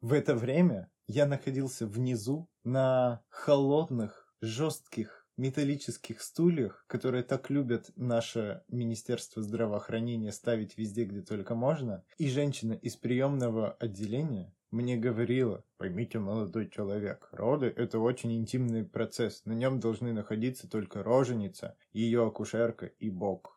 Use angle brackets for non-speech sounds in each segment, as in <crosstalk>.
В это время я находился внизу на холодных, жестких металлических стульях, которые так любят наше Министерство здравоохранения ставить везде, где только можно, и женщина из приемного отделения мне говорила, поймите, молодой человек, роды – это очень интимный процесс, на нем должны находиться только роженица, ее акушерка и бог.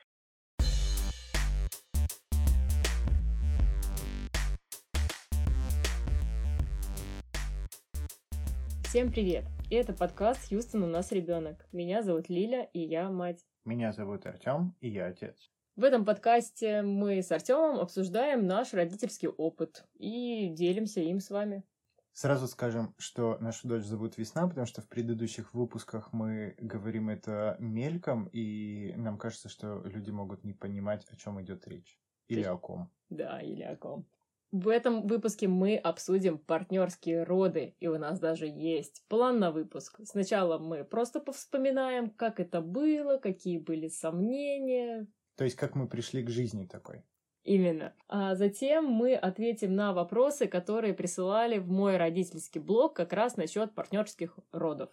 Всем привет! И это подкаст «Хьюстон, у нас ребенок». Меня зовут Лиля, и я мать. Меня зовут Артем, и я отец. В этом подкасте мы с Артемом обсуждаем наш родительский опыт и делимся им с вами. Сразу скажем, что нашу дочь зовут Весна, потому что в предыдущих выпусках мы говорим это мельком, и нам кажется, что люди могут не понимать, о чем идет речь. Или о ком. Да, или о ком. В этом выпуске мы обсудим партнерские роды, и у нас даже есть план на выпуск. Сначала мы просто повспоминаем, как это было, какие были сомнения. То есть, как мы пришли к жизни такой. Именно. А затем мы ответим на вопросы, которые присылали в мой родительский блог как раз насчет партнерских родов.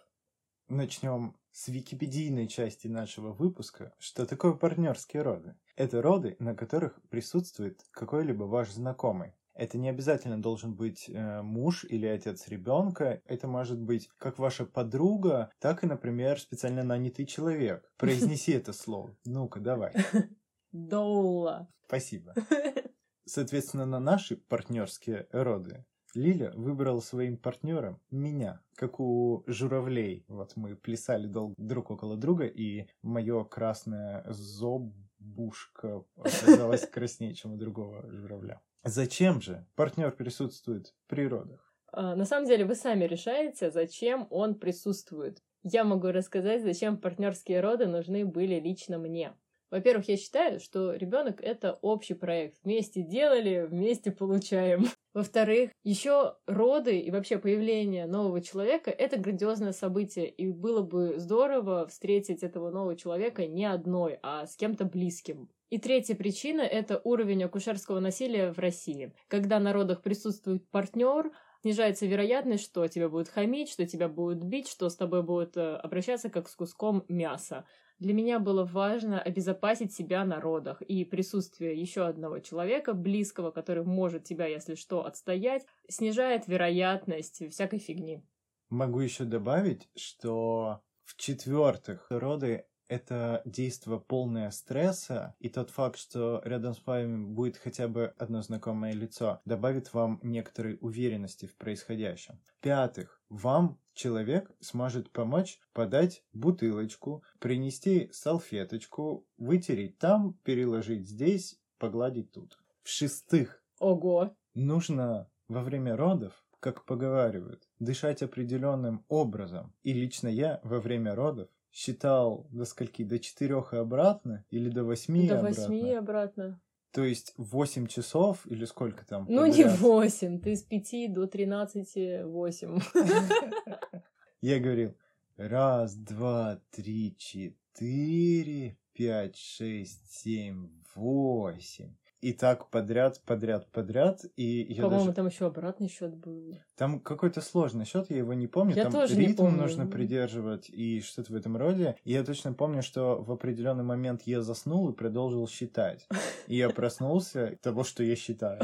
Начнем с википедийной части нашего выпуска. Что такое партнерские роды? Это роды, на которых присутствует какой-либо ваш знакомый. Это не обязательно должен быть э, муж или отец ребенка. Это может быть как ваша подруга, так и, например, специально нанятый человек. <laughs> Произнеси это слово. Ну-ка, давай. <laughs> Доула. Спасибо. <laughs> Соответственно, на наши партнерские роды Лиля выбрала своим партнером меня, как у журавлей. Вот мы плясали долго друг около друга, и мое красное зобушка оказалось краснее, чем у другого журавля. Зачем же партнер присутствует в природах? А, на самом деле вы сами решаете, зачем он присутствует. Я могу рассказать, зачем партнерские роды нужны были лично мне. Во-первых, я считаю, что ребенок это общий проект. Вместе делали, вместе получаем. Во-вторых, еще роды и вообще появление нового человека это грандиозное событие, и было бы здорово встретить этого нового человека не одной, а с кем-то близким. И третья причина – это уровень акушерского насилия в России. Когда на родах присутствует партнер, снижается вероятность, что тебя будут хамить, что тебя будут бить, что с тобой будут э, обращаться как с куском мяса. Для меня было важно обезопасить себя на родах, и присутствие еще одного человека, близкого, который может тебя, если что, отстоять, снижает вероятность всякой фигни. Могу еще добавить, что в-четвертых, роды это действие полное стресса, и тот факт, что рядом с вами будет хотя бы одно знакомое лицо, добавит вам некоторой уверенности в происходящем. В-пятых, вам человек сможет помочь подать бутылочку, принести салфеточку, вытереть там, переложить здесь, погладить тут. В-шестых, Ого! нужно во время родов как поговаривают, дышать определенным образом. И лично я во время родов считал до скольки? До четырех и обратно? Или до восьми До и обратно? восьми и обратно. То есть восемь часов или сколько там? Ну, не подряд? восемь, ты с пяти до тринадцати восемь. <laughs> Я говорил, раз, два, три, четыре, пять, шесть, семь, восемь. И так подряд, подряд, подряд. И я По-моему, даже... там еще обратный счет был. Там какой-то сложный счет, я его не помню. Я Там тоже не ритм помню. нужно придерживать и что-то в этом роде. И я точно помню, что в определенный момент я заснул и продолжил считать. И я проснулся того, что я считаю.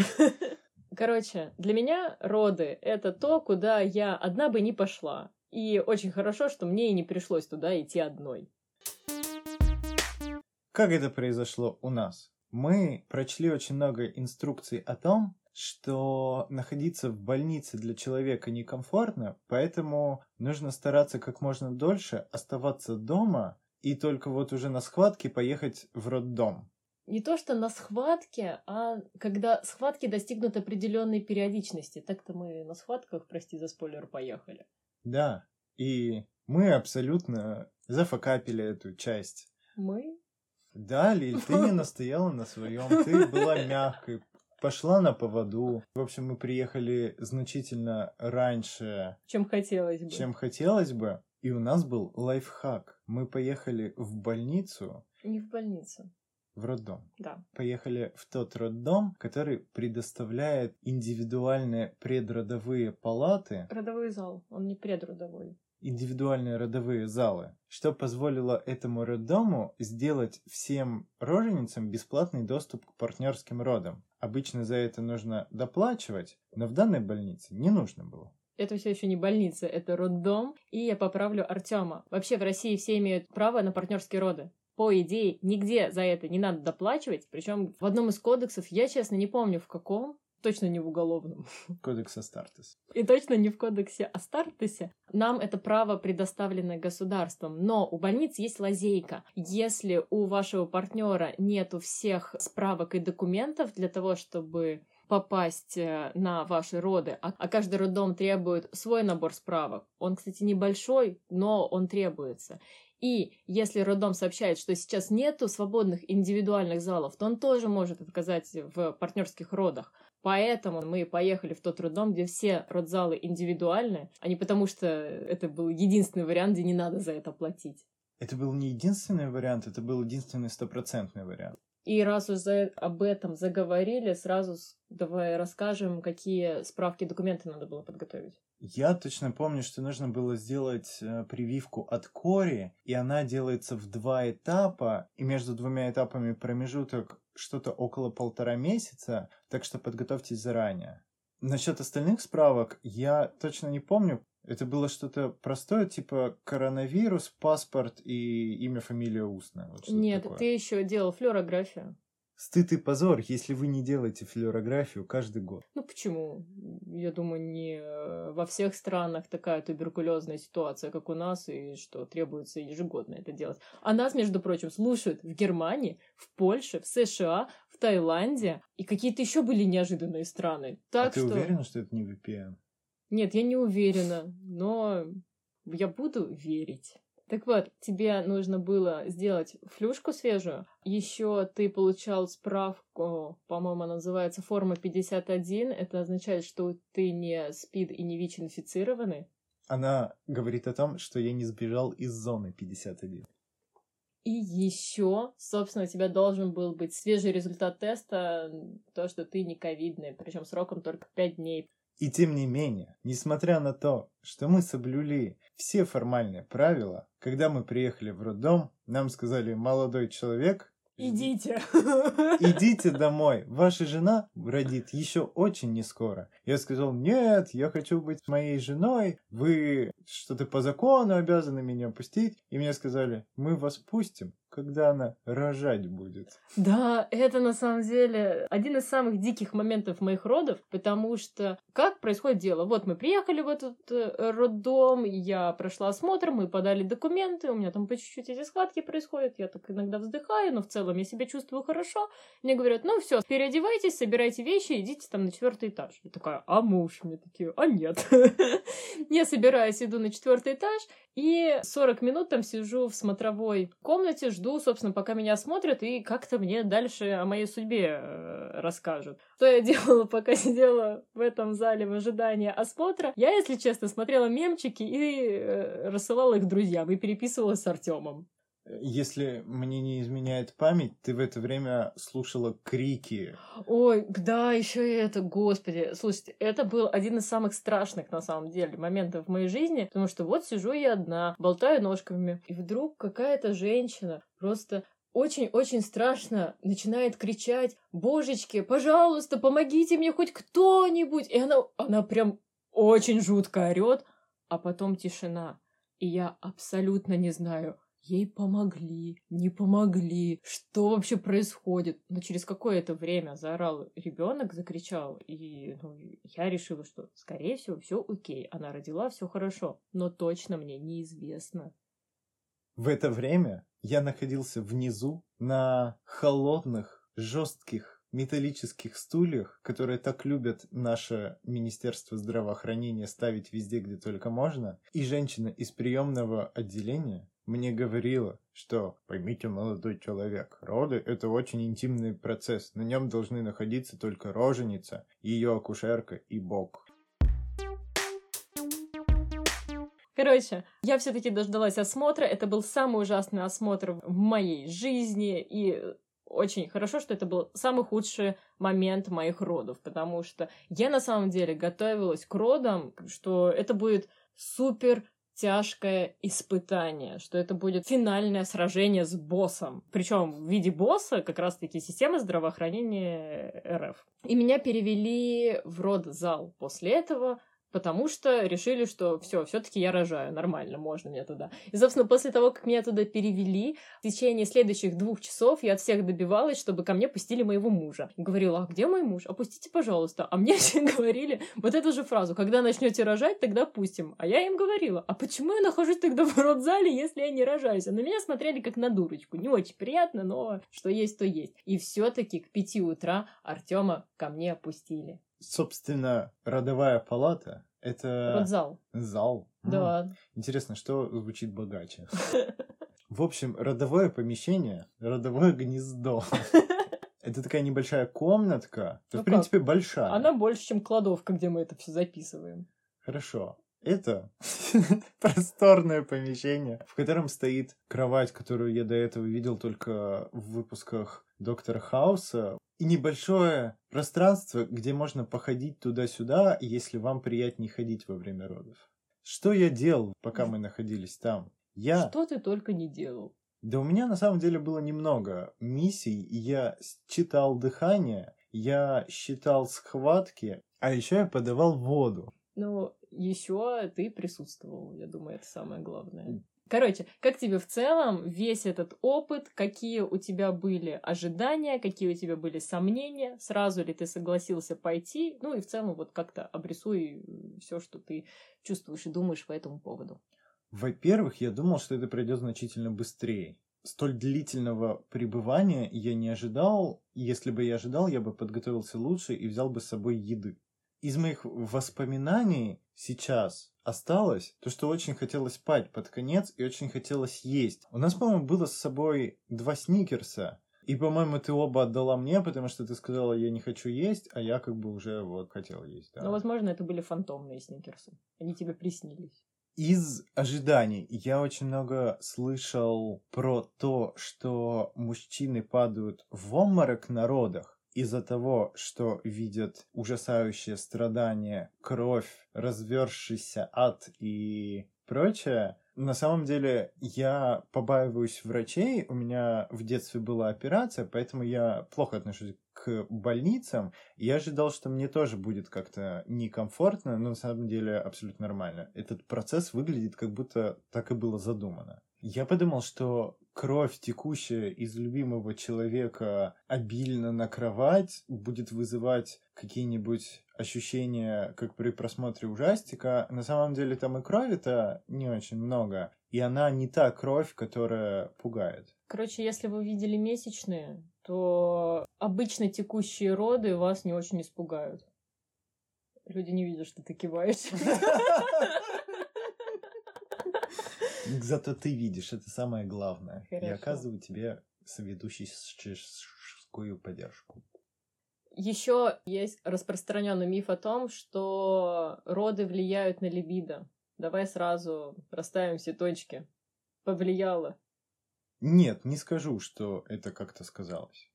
Короче, для меня роды — это то, куда я одна бы не пошла. И очень хорошо, что мне и не пришлось туда идти одной. Как это произошло у нас? Мы прочли очень много инструкций о том, что находиться в больнице для человека некомфортно, поэтому нужно стараться как можно дольше оставаться дома и только вот уже на схватке поехать в роддом. Не то, что на схватке, а когда схватки достигнут определенной периодичности. Так-то мы на схватках, прости за спойлер, поехали. Да, и мы абсолютно зафакапили эту часть. Мы? Да, Лиль, ты не настояла на своем, ты была мягкой, пошла на поводу. В общем, мы приехали значительно раньше, Чем хотелось бы. чем хотелось бы, и у нас был лайфхак. Мы поехали в больницу, Не в больницу. в роддом. Да. Поехали в тот роддом, который предоставляет индивидуальные предродовые палаты. Родовой зал, он не предродовой. Индивидуальные родовые залы, что позволило этому роддому сделать всем роженицам бесплатный доступ к партнерским родам. Обычно за это нужно доплачивать, но в данной больнице не нужно было. Это все еще не больница, это роддом. И я поправлю Артема. Вообще в России все имеют право на партнерские роды. По идее, нигде за это не надо доплачивать. Причем в одном из кодексов, я честно не помню в каком, точно не в уголовном. <laughs> Кодекс Астартес. И точно не в кодексе Астартесе. Нам это право предоставлено государством. Но у больниц есть лазейка. Если у вашего партнера нету всех справок и документов для того, чтобы попасть э, на ваши роды, а, а каждый роддом требует свой набор справок. Он, кстати, небольшой, но он требуется. И если роддом сообщает, что сейчас нету свободных индивидуальных залов, то он тоже может отказать в партнерских родах. Поэтому мы поехали в тот роддом, где все родзалы индивидуальные, а не потому, что это был единственный вариант, где не надо за это платить. Это был не единственный вариант, это был единственный стопроцентный вариант. И раз уже об этом заговорили, сразу давай расскажем, какие справки и документы надо было подготовить. Я точно помню, что нужно было сделать э, прививку от кори, и она делается в два этапа, и между двумя этапами промежуток что-то около полтора месяца, так что подготовьтесь заранее. Насчет остальных справок я точно не помню. Это было что-то простое, типа коронавирус, паспорт и имя, фамилия устная. Вот Нет, такое. ты еще делал флюорографию. Стыд и позор, если вы не делаете флюорографию каждый год. Ну почему? Я думаю, не э, во всех странах такая туберкулезная ситуация, как у нас, и что требуется ежегодно это делать. А нас, между прочим, слушают в Германии, в Польше, в США, в Таиланде, и какие-то еще были неожиданные страны. Так а ты что... уверена, что это не VPN? Нет, я не уверена, но я буду верить. Так вот, тебе нужно было сделать флюшку свежую. Еще ты получал справку, по-моему, она называется форма 51. Это означает, что ты не СПИД и не ВИЧ-инфицированный. Она говорит о том, что я не сбежал из зоны 51. И еще, собственно, у тебя должен был быть свежий результат теста, то, что ты не ковидный, причем сроком только 5 дней. И тем не менее, несмотря на то, что мы соблюли все формальные правила, когда мы приехали в роддом, нам сказали, молодой человек, Идите. <laughs> Идите домой. Ваша жена родит еще очень не скоро. Я сказал, нет, я хочу быть моей женой. Вы что-то по закону обязаны меня пустить. И мне сказали, мы вас пустим, когда она рожать будет. Да, это на самом деле один из самых диких моментов моих родов, потому что как происходит дело? Вот мы приехали в этот э, роддом, я прошла осмотр, мы подали документы, у меня там по чуть-чуть эти схватки происходят, я так иногда вздыхаю, но в целом я себя чувствую хорошо. Мне говорят, ну все, переодевайтесь, собирайте вещи, идите там на четвертый этаж. Я такая, а муж? Мне такие, а нет. <laughs> Я собираюсь, иду на четвертый этаж, и 40 минут там сижу в смотровой комнате, жду, собственно, пока меня осмотрят, и как-то мне дальше о моей судьбе э, расскажут. <laughs> Что я делала, пока сидела в этом зале в ожидании осмотра? Я, если честно, смотрела мемчики и э, рассылала их друзьям, и переписывалась с Артемом. Если мне не изменяет память, ты в это время слушала крики. Ой, да, еще и это, господи. Слушайте, это был один из самых страшных, на самом деле, моментов в моей жизни, потому что вот сижу я одна, болтаю ножками, и вдруг какая-то женщина просто очень-очень страшно начинает кричать «Божечки, пожалуйста, помогите мне хоть кто-нибудь!» И она, она прям очень жутко орет, а потом тишина. И я абсолютно не знаю, ей помогли, не помогли, что вообще происходит. Но через какое-то время заорал ребенок, закричал, и ну, я решила, что, скорее всего, все окей, она родила, все хорошо, но точно мне неизвестно. В это время я находился внизу на холодных, жестких металлических стульях, которые так любят наше Министерство здравоохранения ставить везде, где только можно, и женщина из приемного отделения мне говорила, что поймите, молодой человек, роды – это очень интимный процесс, на нем должны находиться только роженица, ее акушерка и бог. Короче, я все-таки дождалась осмотра. Это был самый ужасный осмотр в моей жизни. И очень хорошо, что это был самый худший момент моих родов, потому что я на самом деле готовилась к родам, что это будет супер тяжкое испытание, что это будет финальное сражение с боссом. Причем в виде босса как раз-таки система здравоохранения РФ. И меня перевели в родзал после этого, потому что решили, что все, все-таки я рожаю, нормально, можно мне туда. И, собственно, после того, как меня туда перевели, в течение следующих двух часов я от всех добивалась, чтобы ко мне пустили моего мужа. И говорила, а где мой муж? Опустите, пожалуйста. А мне <laughs> все говорили вот эту же фразу, когда начнете рожать, тогда пустим. А я им говорила, а почему я нахожусь тогда в родзале, если я не рожаюсь? А на меня смотрели как на дурочку. Не очень приятно, но что есть, то есть. И все-таки к пяти утра Артема ко мне опустили. Собственно, родовая палата — это... Родзал. Зал. Да. М, Интересно, что звучит богаче? <laughs> В общем, родовое помещение, родовое гнездо. <laughs> Это такая небольшая комнатка, Ну в принципе, большая. Она больше, чем кладовка, где мы это все записываем. Хорошо. Это <laughs> просторное помещение, в котором стоит кровать, которую я до этого видел только в выпусках Доктора Хауса, и небольшое пространство, где можно походить туда-сюда, если вам приятнее ходить во время родов. Что я делал, пока мы находились там? Я... Что ты только не делал. Да у меня на самом деле было немного миссий, и я читал дыхание, я считал схватки, а еще я подавал воду. Ну, еще ты присутствовал, я думаю, это самое главное. Короче, как тебе в целом весь этот опыт, какие у тебя были ожидания, какие у тебя были сомнения, сразу ли ты согласился пойти, ну и в целом вот как-то обрисуй все, что ты чувствуешь и думаешь по этому поводу. Во-первых, я думал, что это пройдет значительно быстрее. Столь длительного пребывания я не ожидал. Если бы я ожидал, я бы подготовился лучше и взял бы с собой еды. Из моих воспоминаний сейчас осталось то, что очень хотелось спать под конец и очень хотелось есть. У нас, по-моему, было с собой два сникерса. И, по-моему, ты оба отдала мне, потому что ты сказала, я не хочу есть, а я как бы уже вот хотел есть. да. Но, возможно, это были фантомные сникерсы. Они тебе приснились. Из ожиданий я очень много слышал про то, что мужчины падают в обморок на родах из-за того, что видят ужасающее страдание, кровь, развершийся ад и прочее. На самом деле я побаиваюсь врачей, у меня в детстве была операция, поэтому я плохо отношусь к больницам. Я ожидал, что мне тоже будет как-то некомфортно, но на самом деле абсолютно нормально. Этот процесс выглядит как будто так и было задумано. Я подумал, что кровь, текущая из любимого человека обильно на кровать, будет вызывать какие-нибудь ощущения, как при просмотре ужастика. На самом деле там и крови-то не очень много, и она не та кровь, которая пугает. Короче, если вы видели месячные, то обычно текущие роды вас не очень испугают. Люди не видят, что ты киваешь. <laughs> <laughs> Зато ты видишь, это самое главное. Хорошо. оказываю тебе соведущую поддержку. Еще есть распространенный миф о том, что роды влияют на либидо. Давай сразу расставим все точки. Повлияло. Нет, не скажу, что это как-то сказалось.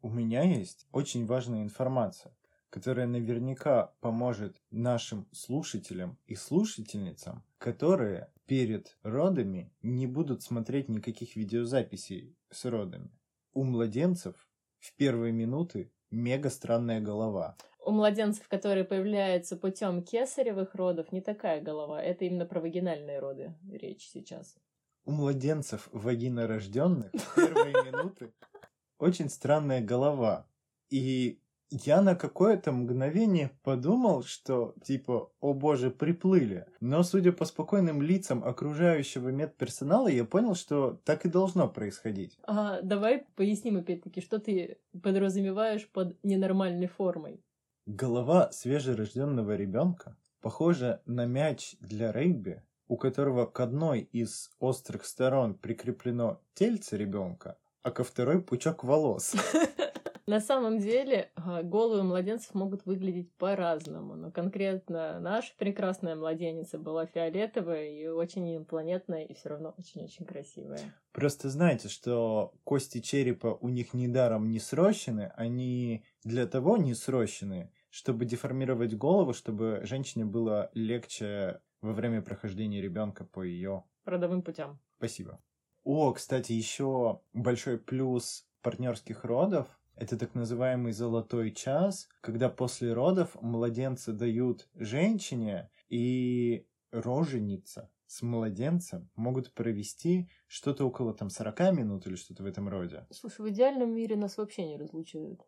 У меня есть очень важная информация, которая наверняка поможет нашим слушателям и слушательницам, которые перед родами не будут смотреть никаких видеозаписей с родами. У младенцев в первые минуты мега странная голова. У младенцев, которые появляются путем кесаревых родов, не такая голова. Это именно про вагинальные роды речь сейчас. У младенцев вагинорожденных в первые минуты очень странная голова. И я на какое-то мгновение подумал, что типа, о боже, приплыли. Но судя по спокойным лицам окружающего медперсонала, я понял, что так и должно происходить. А, давай поясним опять-таки, что ты подразумеваешь под ненормальной формой. Голова свежерожденного ребенка похожа на мяч для регби, у которого к одной из острых сторон прикреплено тельце ребенка, а ко второй пучок волос. <laughs> На самом деле а, головы младенцев могут выглядеть по-разному, но конкретно наша прекрасная младенница была фиолетовая и очень инопланетная, и все равно очень-очень красивая. Просто знаете, что кости черепа у них недаром не срощены, они для того не срощены, чтобы деформировать голову, чтобы женщине было легче во время прохождения ребенка по ее родовым путям. Спасибо. О, кстати, еще большой плюс партнерских родов это так называемый золотой час, когда после родов младенца дают женщине, и роженица с младенцем могут провести что-то около там 40 минут или что-то в этом роде. Слушай, в идеальном мире нас вообще не разлучают.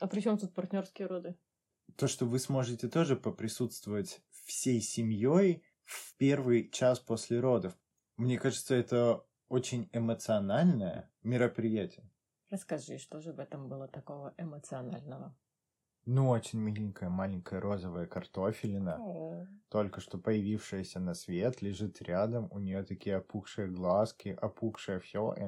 А при чем тут партнерские роды? То, что вы сможете тоже поприсутствовать всей семьей в первый час после родов. Мне кажется, это очень эмоциональное мероприятие. Расскажи, что же в этом было такого эмоционального? Ну, очень миленькая маленькая розовая картофелина, О. только что появившаяся на свет, лежит рядом, у нее такие опухшие глазки, опухшее все, и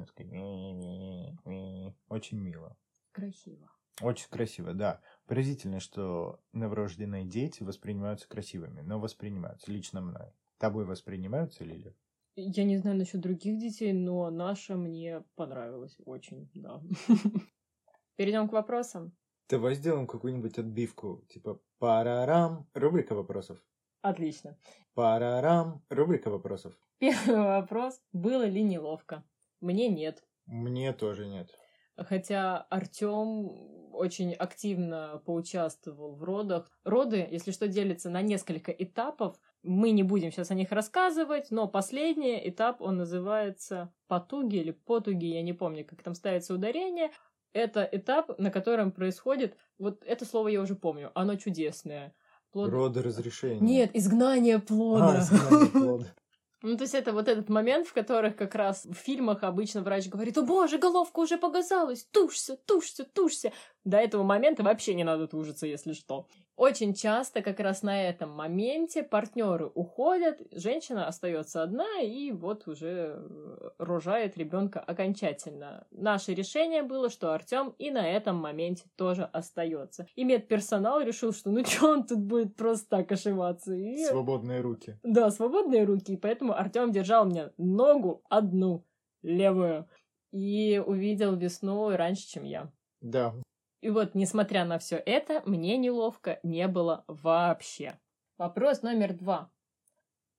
очень мило. Красиво. Очень красиво, да. Поразительно, что новорожденные дети воспринимаются красивыми, но воспринимаются лично мной. Тобой воспринимаются, Лиля? Я не знаю насчет других детей, но наша мне понравилась очень, да. <laughs> Перейдем к вопросам. Давай сделаем какую-нибудь отбивку, типа парарам, рубрика вопросов. Отлично. Парарам, рубрика вопросов. Первый вопрос. Было ли неловко? Мне нет. Мне тоже нет. Хотя Артем очень активно поучаствовал в родах. Роды, если что, делятся на несколько этапов. Мы не будем сейчас о них рассказывать, но последний этап, он называется потуги или потуги, я не помню, как там ставится ударение. Это этап, на котором происходит, вот это слово я уже помню, оно чудесное. Плод... Роды разрешения. Нет, изгнание плода. А, изгнание плода. <laughs> Ну, то есть это вот этот момент, в которых как раз в фильмах обычно врач говорит, о боже, головка уже показалась, тушься, тушься, тушься. До этого момента вообще не надо тужиться, если что. Очень часто как раз на этом моменте партнеры уходят, женщина остается одна и вот уже э, рожает ребенка окончательно. Наше решение было, что Артем и на этом моменте тоже остается. И медперсонал решил, что ну что он тут будет просто так ошиваться. И... Свободные руки. Да, свободные руки. И поэтому Артем держал мне ногу одну, левую, и увидел весну раньше, чем я. Да, и вот, несмотря на все это, мне неловко не было вообще. Вопрос номер два.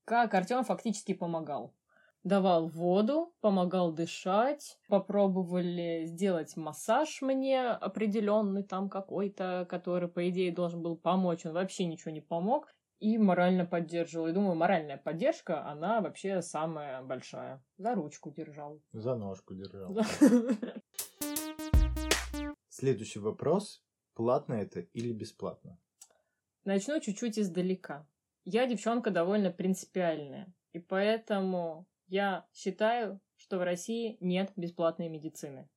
Как Артем фактически помогал? Давал воду, помогал дышать, попробовали сделать массаж мне определенный там какой-то, который, по идее, должен был помочь. Он вообще ничего не помог и морально поддерживал. И думаю, моральная поддержка, она вообще самая большая. За ручку держал. За ножку держал. <laughs> Следующий вопрос. Платно это или бесплатно? Начну чуть-чуть издалека. Я девчонка довольно принципиальная, и поэтому я считаю, что в России нет бесплатной медицины.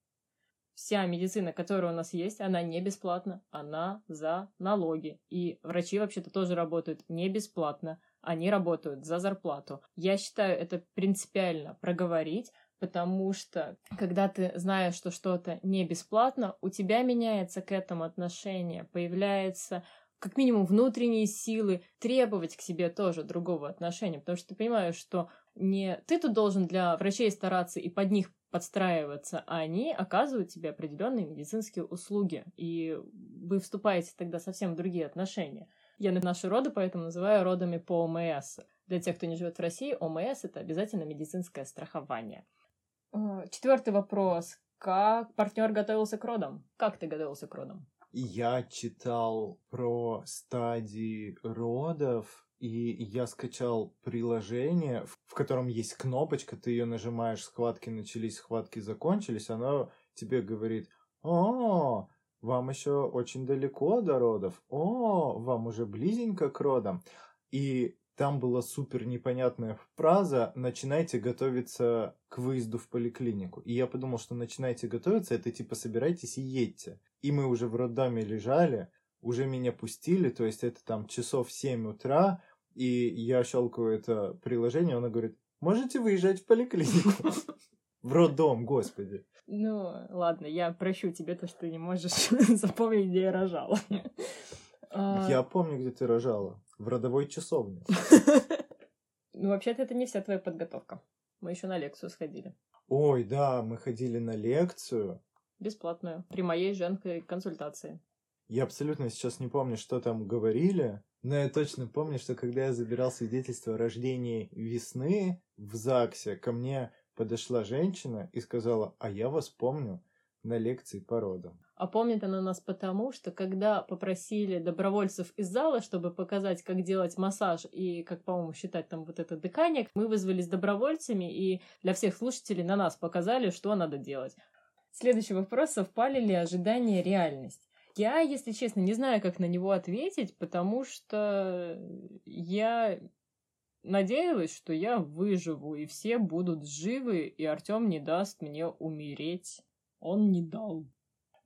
Вся медицина, которая у нас есть, она не бесплатна, она за налоги. И врачи вообще-то тоже работают не бесплатно, они работают за зарплату. Я считаю это принципиально проговорить, потому что когда ты знаешь, что что-то не бесплатно, у тебя меняется к этому отношение, появляется как минимум внутренние силы требовать к себе тоже другого отношения, потому что ты понимаешь, что не ты тут должен для врачей стараться и под них подстраиваться, а они оказывают тебе определенные медицинские услуги, и вы вступаете тогда совсем в другие отношения. Я наши роды поэтому называю родами по ОМС. Для тех, кто не живет в России, ОМС – это обязательно медицинское страхование. Э, Четвертый вопрос. Как партнер готовился к родам? Как ты готовился к родам? Я читал про стадии родов, и я скачал приложение, в котором есть кнопочка, ты ее нажимаешь, схватки начались, схватки закончились, оно тебе говорит, о, вам еще очень далеко до родов, о, вам уже близенько к родам. И там была супер непонятная фраза «начинайте готовиться к выезду в поликлинику». И я подумал, что «начинайте готовиться» — это типа «собирайтесь и едьте». И мы уже в роддоме лежали, уже меня пустили, то есть это там часов 7 утра, и я щелкаю это приложение, оно говорит «можете выезжать в поликлинику». <laughs> В роддом, господи. Ну, ладно, я прощу тебе то, что ты не можешь <laughs> запомнить, где я рожала. Я помню, где ты рожала. В родовой часовне. <laughs> Ну, вообще-то это не вся твоя подготовка. Мы еще на лекцию сходили. Ой, да, мы ходили на лекцию. Бесплатную. При моей женской консультации. Я абсолютно сейчас не помню, что там говорили, но я точно помню, что когда я забирал свидетельство о рождении весны в ЗАГСе, ко мне подошла женщина и сказала, а я вас помню на лекции по родам. А помнит она нас потому, что когда попросили добровольцев из зала, чтобы показать, как делать массаж и как, по-моему, считать там вот это дыхание, мы вызвались добровольцами и для всех слушателей на нас показали, что надо делать. Следующий вопрос, совпали ли ожидания реальность? Я, если честно, не знаю, как на него ответить, потому что я надеялась, что я выживу, и все будут живы, и Артем не даст мне умереть. Он не дал.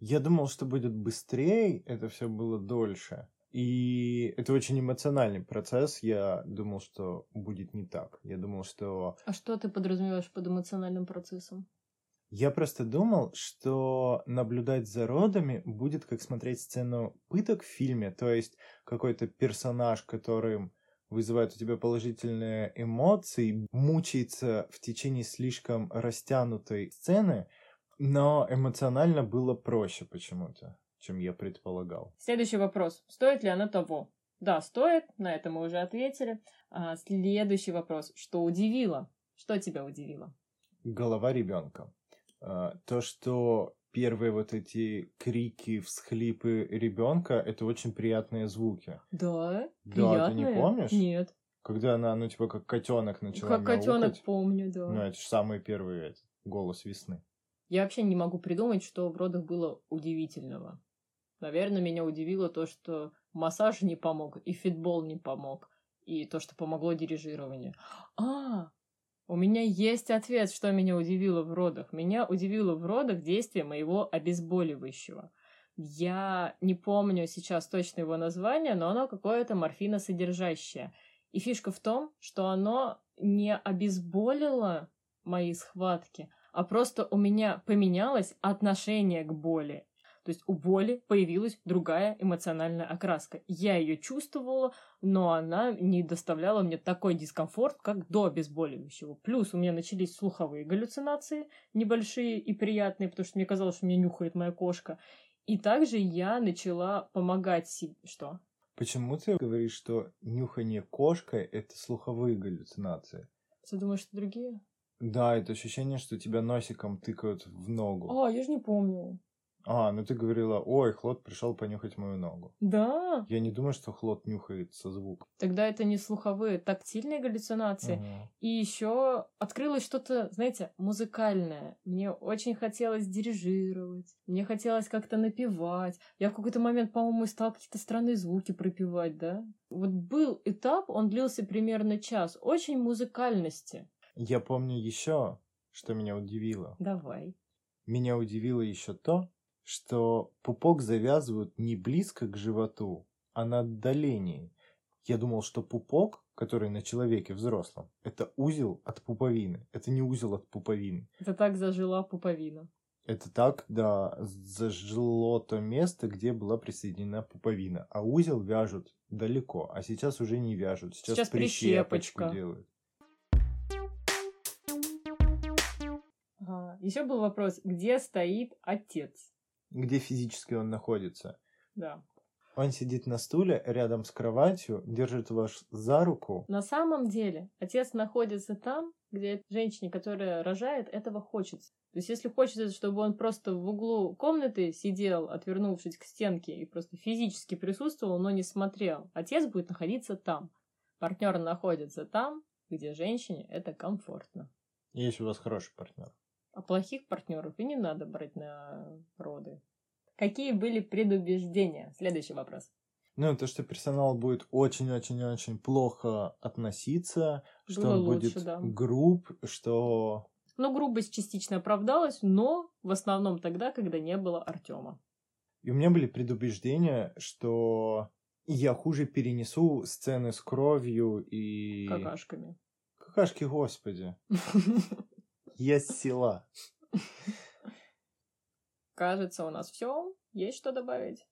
Я думал, что будет быстрее, это все было дольше. И это очень эмоциональный процесс. Я думал, что будет не так. Я думал, что... А что ты подразумеваешь под эмоциональным процессом? Я просто думал, что наблюдать за родами будет как смотреть сцену пыток в фильме, то есть какой-то персонаж, которым вызывает у тебя положительные эмоции, мучается в течение слишком растянутой сцены, но эмоционально было проще почему-то, чем я предполагал. Следующий вопрос. Стоит ли оно того? Да, стоит, на это мы уже ответили. А, следующий вопрос. Что удивило? Что тебя удивило? Голова ребенка. А, то, что первые вот эти крики, всхлипы ребенка, это очень приятные звуки. Да, Да, приятные. ты не помнишь? Нет. Когда она, ну, типа, как котенок начала Как котенок помню, да. Ну, это же самый первый этот, голос весны. Я вообще не могу придумать, что в родах было удивительного. Наверное, меня удивило то, что массаж не помог, и фитбол не помог, и то, что помогло дирижирование. А, у меня есть ответ, что меня удивило в родах. Меня удивило в родах действие моего обезболивающего. Я не помню сейчас точно его название, но оно какое-то морфиносодержащее. И фишка в том, что оно не обезболило мои схватки, а просто у меня поменялось отношение к боли. То есть у боли появилась другая эмоциональная окраска. Я ее чувствовала, но она не доставляла мне такой дискомфорт, как до обезболивающего. Плюс у меня начались слуховые галлюцинации, небольшие и приятные, потому что мне казалось, что меня нюхает моя кошка. И также я начала помогать себе... Что? Почему ты говоришь, что нюхание кошкой — это слуховые галлюцинации? Ты думаешь, что другие? Да, это ощущение, что тебя носиком тыкают в ногу. А, я же не помню. А, ну ты говорила, ой, Хлод пришел понюхать мою ногу. Да. Я не думаю, что Хлод нюхает со звуком. Тогда это не слуховые, тактильные галлюцинации. Ага. И еще открылось что-то, знаете, музыкальное. Мне очень хотелось дирижировать, мне хотелось как-то напевать. Я в какой-то момент, по-моему, стал какие-то странные звуки пропевать, да? Вот был этап, он длился примерно час, очень музыкальности. Я помню еще, что меня удивило. Давай. Меня удивило еще то, что пупок завязывают не близко к животу, а на отдалении. Я думал, что пупок, который на человеке взрослом, это узел от пуповины. Это не узел от пуповины. Это так зажила пуповина. Это так, да, зажило то место, где была присоединена пуповина. А узел вяжут далеко, а сейчас уже не вяжут. Сейчас, Сейчас прищепочку прищепочка. делают. Еще был вопрос, где стоит отец? Где физически он находится? Да. Он сидит на стуле рядом с кроватью, держит вас за руку. На самом деле отец находится там, где женщине, которая рожает, этого хочется. То есть, если хочется, чтобы он просто в углу комнаты сидел, отвернувшись к стенке, и просто физически присутствовал, но не смотрел, отец будет находиться там. Партнер находится там, где женщине это комфортно. Есть у вас хороший партнер. А плохих партнеров и не надо брать на роды. Какие были предубеждения? Следующий вопрос. Ну, то, что персонал будет очень-очень-очень плохо относиться, что Было он лучше, будет да. груб, что... Ну, грубость частично оправдалась, но в основном тогда, когда не было Артема. И у меня были предубеждения, что я хуже перенесу сцены с кровью и... Какашками. Какашки, господи. <laughs> Я с села. Кажется, у нас все. Есть что добавить?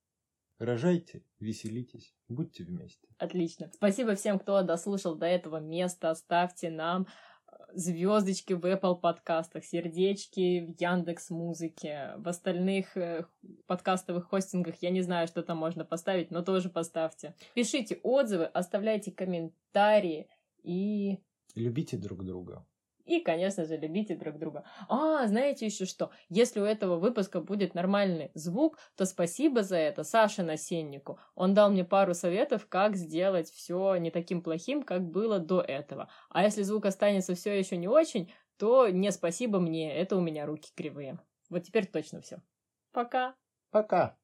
Рожайте, веселитесь, будьте вместе. Отлично. Спасибо всем, кто дослушал до этого места. Ставьте нам э, звездочки в Apple подкастах, сердечки в Яндекс Музыке, в остальных э, подкастовых хостингах. Я не знаю, что там можно поставить, но тоже поставьте. Пишите отзывы, оставляйте комментарии и... Любите друг друга. И, конечно же, любите друг друга. А, знаете еще что? Если у этого выпуска будет нормальный звук, то спасибо за это Саше Насеннику. Он дал мне пару советов, как сделать все не таким плохим, как было до этого. А если звук останется все еще не очень, то не спасибо мне, это у меня руки кривые. Вот теперь точно все. Пока. Пока.